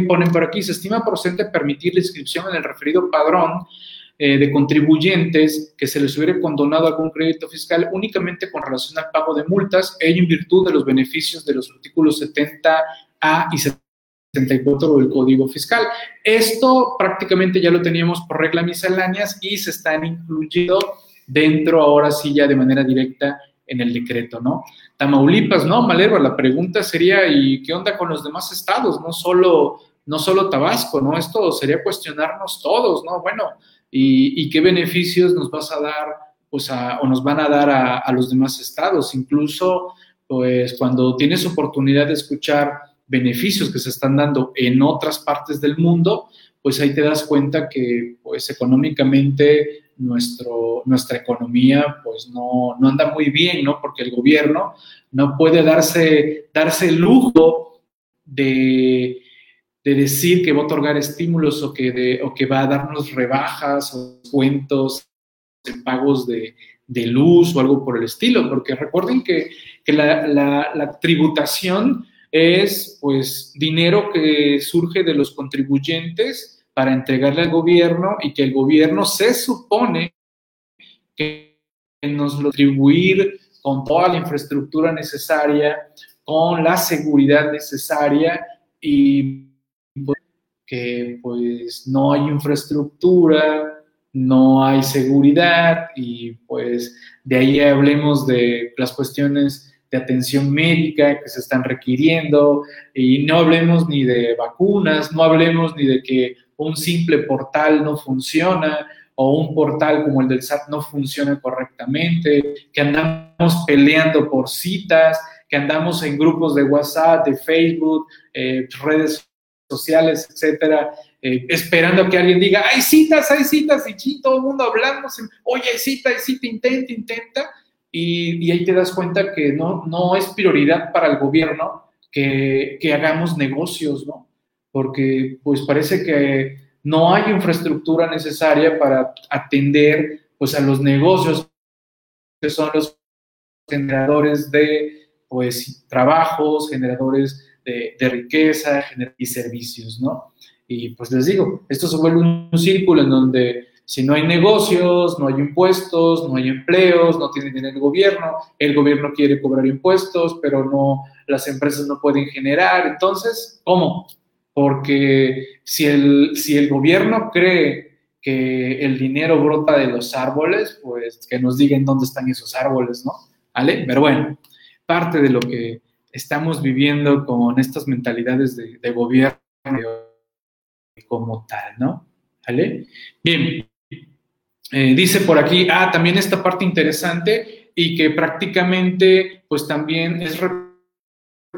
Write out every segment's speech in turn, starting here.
ponen por aquí, se estima procedente permitir la inscripción en el referido padrón eh, de contribuyentes que se les hubiera condonado algún crédito fiscal únicamente con relación al pago de multas, ello en virtud de los beneficios de los artículos 70A y 74 del Código Fiscal. Esto prácticamente ya lo teníamos por regla misceláneas y se están incluyendo dentro ahora sí ya de manera directa en el decreto, ¿no? Tamaulipas, ¿no? Malero, la pregunta sería, ¿y qué onda con los demás estados? No solo, no solo Tabasco, ¿no? Esto sería cuestionarnos todos, ¿no? Bueno, ¿y, qué beneficios nos vas a dar, pues, o nos van a dar a, a los demás estados? Incluso, pues, cuando tienes oportunidad de escuchar beneficios que se están dando en otras partes del mundo, pues ahí te das cuenta que, pues, económicamente nuestro, nuestra economía pues no, anda muy bien, ¿no? Porque el gobierno no puede darse, darse el lujo de, decir que va a otorgar estímulos o que, o que va a darnos rebajas o cuentos en pagos de, luz o algo por el estilo, porque recuerden que, la, la, tributación es pues dinero que surge de los contribuyentes para entregarle al gobierno y que el gobierno se supone que nos lo atribuir con toda la infraestructura necesaria, con la seguridad necesaria y que pues no hay infraestructura, no hay seguridad y pues de ahí hablemos de las cuestiones de atención médica que se están requiriendo y no hablemos ni de vacunas, no hablemos ni de que un simple portal no funciona o un portal como el del SAT no funciona correctamente, que andamos peleando por citas, que andamos en grupos de WhatsApp, de Facebook, eh, redes sociales, etcétera, eh, esperando que alguien diga, hay citas, hay citas, y todo el mundo hablando, oye, cita, hay cita, intenta, intenta, y, ahí te das cuenta que no, no es prioridad para el gobierno que, que hagamos negocios, ¿no? porque pues parece que no hay infraestructura necesaria para atender pues a los negocios que son los generadores de pues trabajos, generadores de, riqueza y servicios, ¿no? Y pues les digo, esto se vuelve un círculo en donde si no hay negocios, no hay impuestos, no hay empleos, no tiene dinero el gobierno, el gobierno quiere cobrar impuestos, pero no, las empresas no pueden generar. Entonces, ¿cómo? Porque si el, si el gobierno cree que el dinero brota de los árboles, pues que nos digan dónde están esos árboles, ¿no? ¿Vale? Pero bueno, parte de lo que estamos viviendo con estas mentalidades de, gobierno como tal, ¿no? ¿Vale? Bien, eh, dice por aquí, ah, también esta parte interesante y que prácticamente pues también es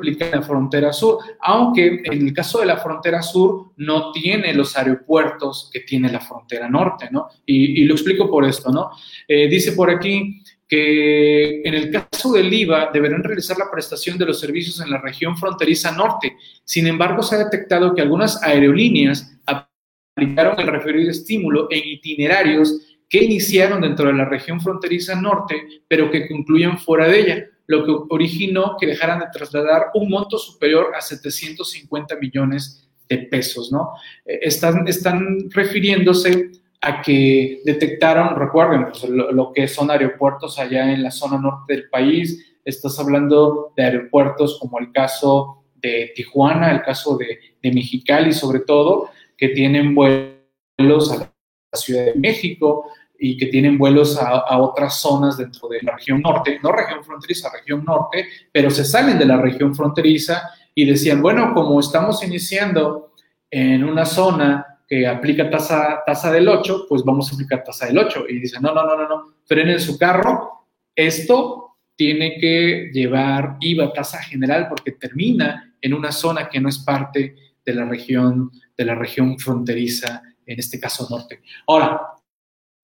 en la frontera sur, aunque en el caso de la frontera sur no tiene los aeropuertos que tiene la frontera norte, ¿no? Y, lo explico por esto, ¿no? Eh, dice por aquí que en el caso del IVA deberán realizar la prestación de los servicios en la región fronteriza norte. Sin embargo, se ha detectado que algunas aerolíneas aplicaron el referido estímulo en itinerarios que iniciaron dentro de la región fronteriza norte, pero que concluyen fuera de ella lo que originó que dejaran de trasladar un monto superior a 750 millones de pesos, ¿no? Eh, están, refiriéndose a que detectaron, recuerden, pues, lo, que son aeropuertos allá en la zona norte del país, estás hablando de aeropuertos como el caso de Tijuana, el caso de Mexicali sobre todo, que tienen vuelos a la Ciudad de México, y que tienen vuelos a, otras zonas dentro de la región norte, no región fronteriza, región norte, pero se salen de la región fronteriza y decían, bueno, como estamos iniciando en una zona que aplica tasa, tasa del 8, pues vamos a aplicar tasa del 8. Y dicen, no, no, no, no, no, frenen su carro, esto tiene que llevar IVA tasa general porque termina en una zona que no es parte de la región, de la región fronteriza, en este caso norte. Ahora,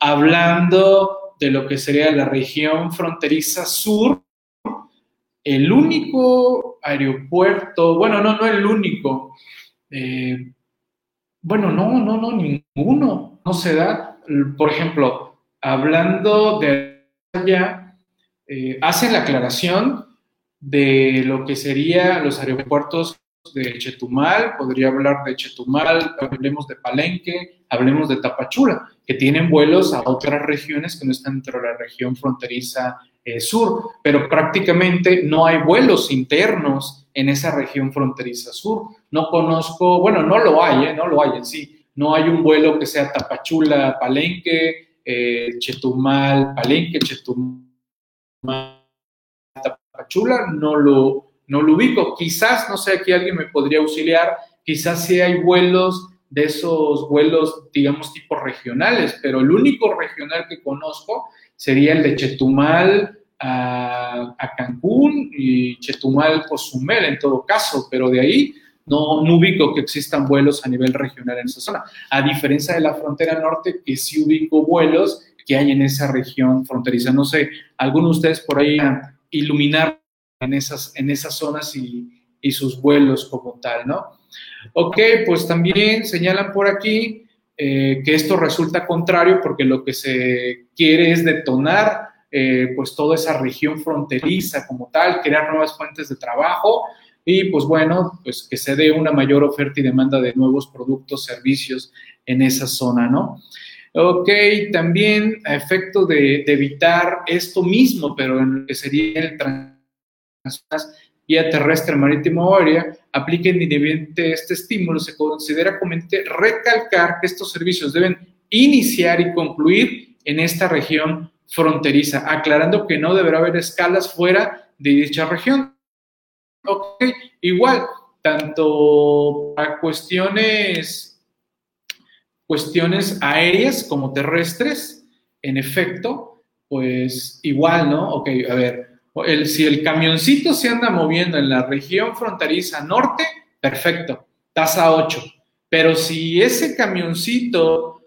hablando de lo que sería la región fronteriza sur, el único aeropuerto, bueno, no, no el único, eh, bueno, no, no, no, ninguno, no se da. Por ejemplo, hablando de allá, eh, hacen la aclaración de lo que serían los aeropuertos de Chetumal, podría hablar de Chetumal, hablemos de Palenque, hablemos de Tapachula, que tienen vuelos a otras regiones que no están dentro de la región fronteriza eh, sur, pero prácticamente no hay vuelos internos en esa región fronteriza sur. No conozco, bueno, no lo hay, ¿eh? no lo hay en sí. No hay un vuelo que sea Tapachula, Palenque, eh, Chetumal, Palenque, Chetumal, Tapachula, no lo, no lo ubico. Quizás, no sé, aquí alguien me podría auxiliar, quizás sí hay vuelos de esos vuelos, digamos, tipo regionales, pero el único regional que conozco sería el de Chetumal a, Cancún y Chetumal Cozumel en todo caso, pero de ahí no, no, ubico que existan vuelos a nivel regional en esa zona, a diferencia de la frontera norte, que sí ubico vuelos que hay en esa región fronteriza. No sé, alguno de ustedes por ahí iluminar en esas, en esas zonas y, sus vuelos como tal, ¿no? Ok, pues también señalan por aquí eh, que esto resulta contrario porque lo que se quiere es detonar eh, pues toda esa región fronteriza como tal, crear nuevas fuentes de trabajo y pues bueno, pues que se dé una mayor oferta y demanda de nuevos productos, servicios en esa zona, ¿no? Ok, también a efecto de, de evitar esto mismo, pero en lo que sería el transporte vía terrestre, marítimo o aérea, apliquen independientemente este estímulo, se considera conveniente recalcar que estos servicios deben iniciar y concluir en esta región fronteriza, aclarando que no deberá haber escalas fuera de dicha región. Ok, igual, tanto a cuestiones, cuestiones aéreas como terrestres, en efecto, pues igual, ¿no? Ok, a ver, el, si el camioncito se anda moviendo en la región fronteriza norte, perfecto, tasa 8. Pero si ese camioncito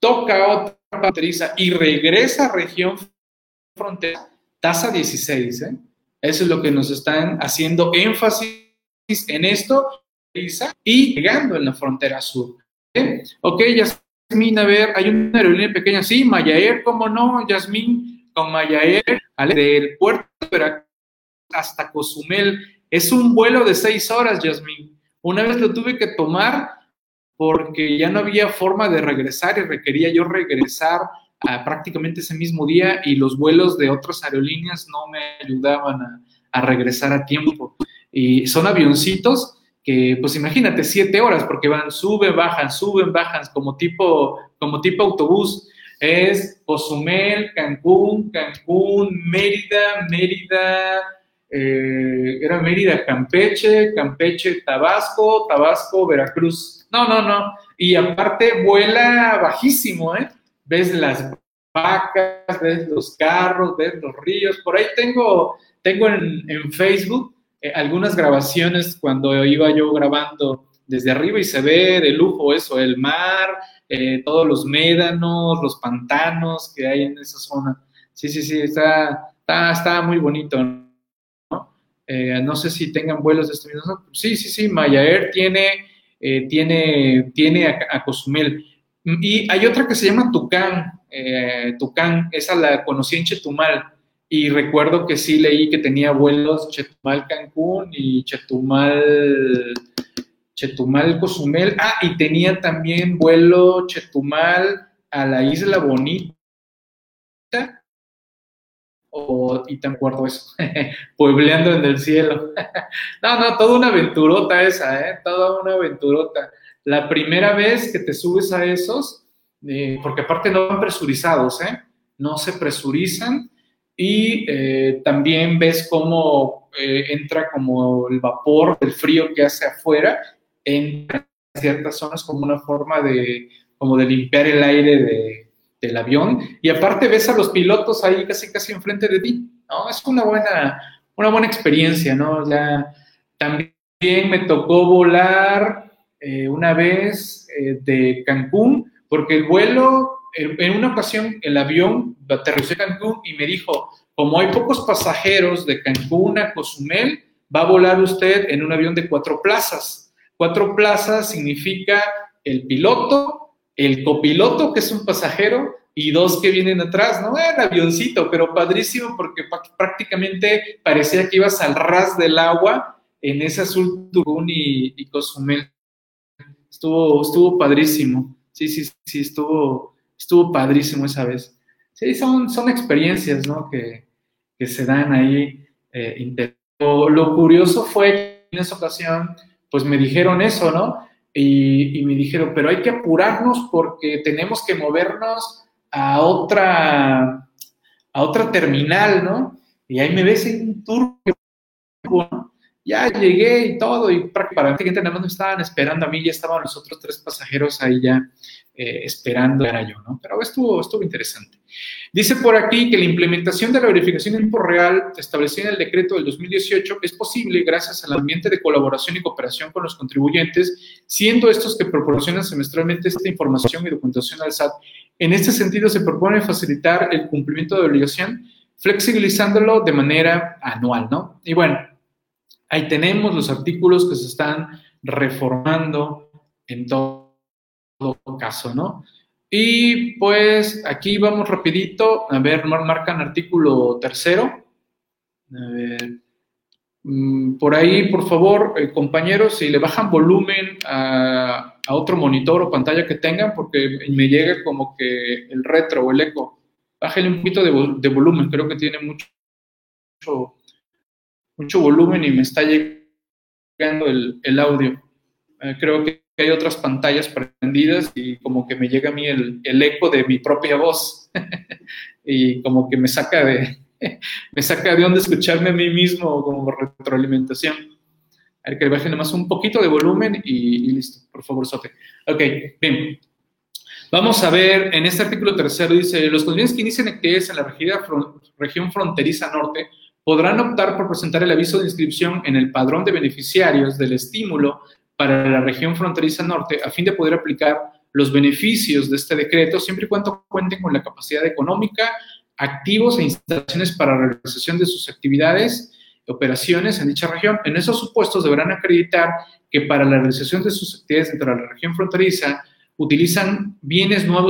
toca otra fronteriza y regresa a región fronteriza, tasa 16. ¿eh? Eso es lo que nos están haciendo énfasis en esto y llegando en la frontera sur. ¿eh? Ok, Yasmin, a ver, hay una aerolínea pequeña, sí, Mayaer, ¿cómo no, Yasmin? Mayaer del puerto de Veracruz hasta Cozumel. Es un vuelo de seis horas, Yasmín. Una vez lo tuve que tomar porque ya no había forma de regresar y requería yo regresar a prácticamente ese mismo día y los vuelos de otras aerolíneas no me ayudaban a, a regresar a tiempo. Y son avioncitos que, pues imagínate, siete horas, porque van, suben, bajan, suben, bajan, como tipo, como tipo autobús es Cozumel, Cancún, Cancún, Mérida, Mérida, eh, era Mérida, Campeche, Campeche, Tabasco, Tabasco, Veracruz. No, no, no. Y aparte vuela bajísimo, ¿eh? Ves las vacas, ves los carros, ves los ríos. Por ahí tengo, tengo en, Facebook eh, algunas grabaciones cuando iba yo grabando desde arriba y se ve de lujo eso, el mar, eh, todos los médanos, los pantanos que hay en esa zona. Sí, sí, sí, está, está, muy bonito, ¿no? Eh, no sé si tengan vuelos de este mismo. Sí, sí, sí, Mayaer tiene, eh, tiene, tiene a, Cozumel. Y hay otra que se llama Tucán, Tucán, esa la conocí en Chetumal. Y recuerdo que sí leí que tenía vuelos Chetumal-Cancún y Chetumal Chetumal, Cozumel. Ah, y tenía también vuelo Chetumal a la Isla Bonita. O, y te acuerdo eso, puebleando en el cielo. no, no, toda una aventurota esa, ¿eh? Toda una aventurota. La primera vez que te subes a esos, eh, porque aparte no van presurizados, ¿eh? No se presurizan y eh, también ves cómo eh, entra como el vapor del frío que hace afuera en ciertas zonas como una forma de, como de limpiar el aire del avión. Y aparte ves a los pilotos ahí casi casi enfrente de ti, ¿no? Es una buena, una buena experiencia, ¿no? Ya, también me tocó volar eh, una vez eh, de Cancún, porque el vuelo, en una ocasión el avión aterrizó en Cancún y me dijo, como hay pocos pasajeros de Cancún a Cozumel, va a volar usted en un avión de cuatro plazas. Cuatro plazas significa el piloto, el copiloto, que es un pasajero, y dos que vienen atrás, ¿no? Era avioncito, pero padrísimo porque prácticamente parecía que ibas al ras del agua en ese azul Tubún y, y Cozumel. Estuvo, estuvo padrísimo. Sí, sí, sí, estuvo, estuvo padrísimo esa vez. Sí, son, son experiencias, ¿no? Que, que se dan ahí. Eh, lo, curioso fue que en esa ocasión, pues me dijeron eso, ¿no? Y, me dijeron, pero hay que apurarnos porque tenemos que movernos a otra, a otra terminal, ¿no? Y ahí me ves en un tour, ¿no? Ya llegué y todo, y prácticamente nada más me estaban esperando a mí, ya estaban los otros tres pasajeros ahí ya eh, esperando, era yo, ¿no? Pero estuvo, estuvo interesante. Dice por aquí que la implementación de la verificación en tiempo real establecida en el decreto del 2018 es posible gracias al ambiente de colaboración y cooperación con los contribuyentes, siendo estos que proporcionan semestralmente esta información y documentación al SAT. En este sentido, se propone facilitar el cumplimiento de obligación, flexibilizándolo de manera anual, ¿no? Y bueno, ahí tenemos los artículos que se están reformando en todo caso, ¿no? Y pues aquí vamos rapidito, a ver, marcan artículo tercero. Mm, por ahí, por favor, eh, compañeros, si le bajan volumen a, otro monitor o pantalla que tengan, porque me llega como que el retro o el eco. Bájale un poquito de, volumen, creo que tiene mucho, mucho, volumen y me está llegando el, audio. Eh, creo que hay otras pantallas prendidas y como que me llega a mí el, eco de mi propia voz y como que me saca de me saca de donde escucharme a mí mismo como retroalimentación. A ver que le baje más un poquito de volumen y, listo, por favor, Sote. Ok, bien. Vamos a ver, en este artículo tercero dice, los contribuyentes que inician actividades en la región fronteriza norte podrán optar por presentar el aviso de inscripción en el padrón de beneficiarios del estímulo para la región fronteriza norte a fin de poder aplicar los beneficios de este decreto siempre y cuando cuenten con la capacidad económica, activos e instalaciones para la realización de sus actividades operaciones en dicha región. En esos supuestos deberán acreditar que para la realización de sus actividades dentro de la región fronteriza utilizan bienes nuevos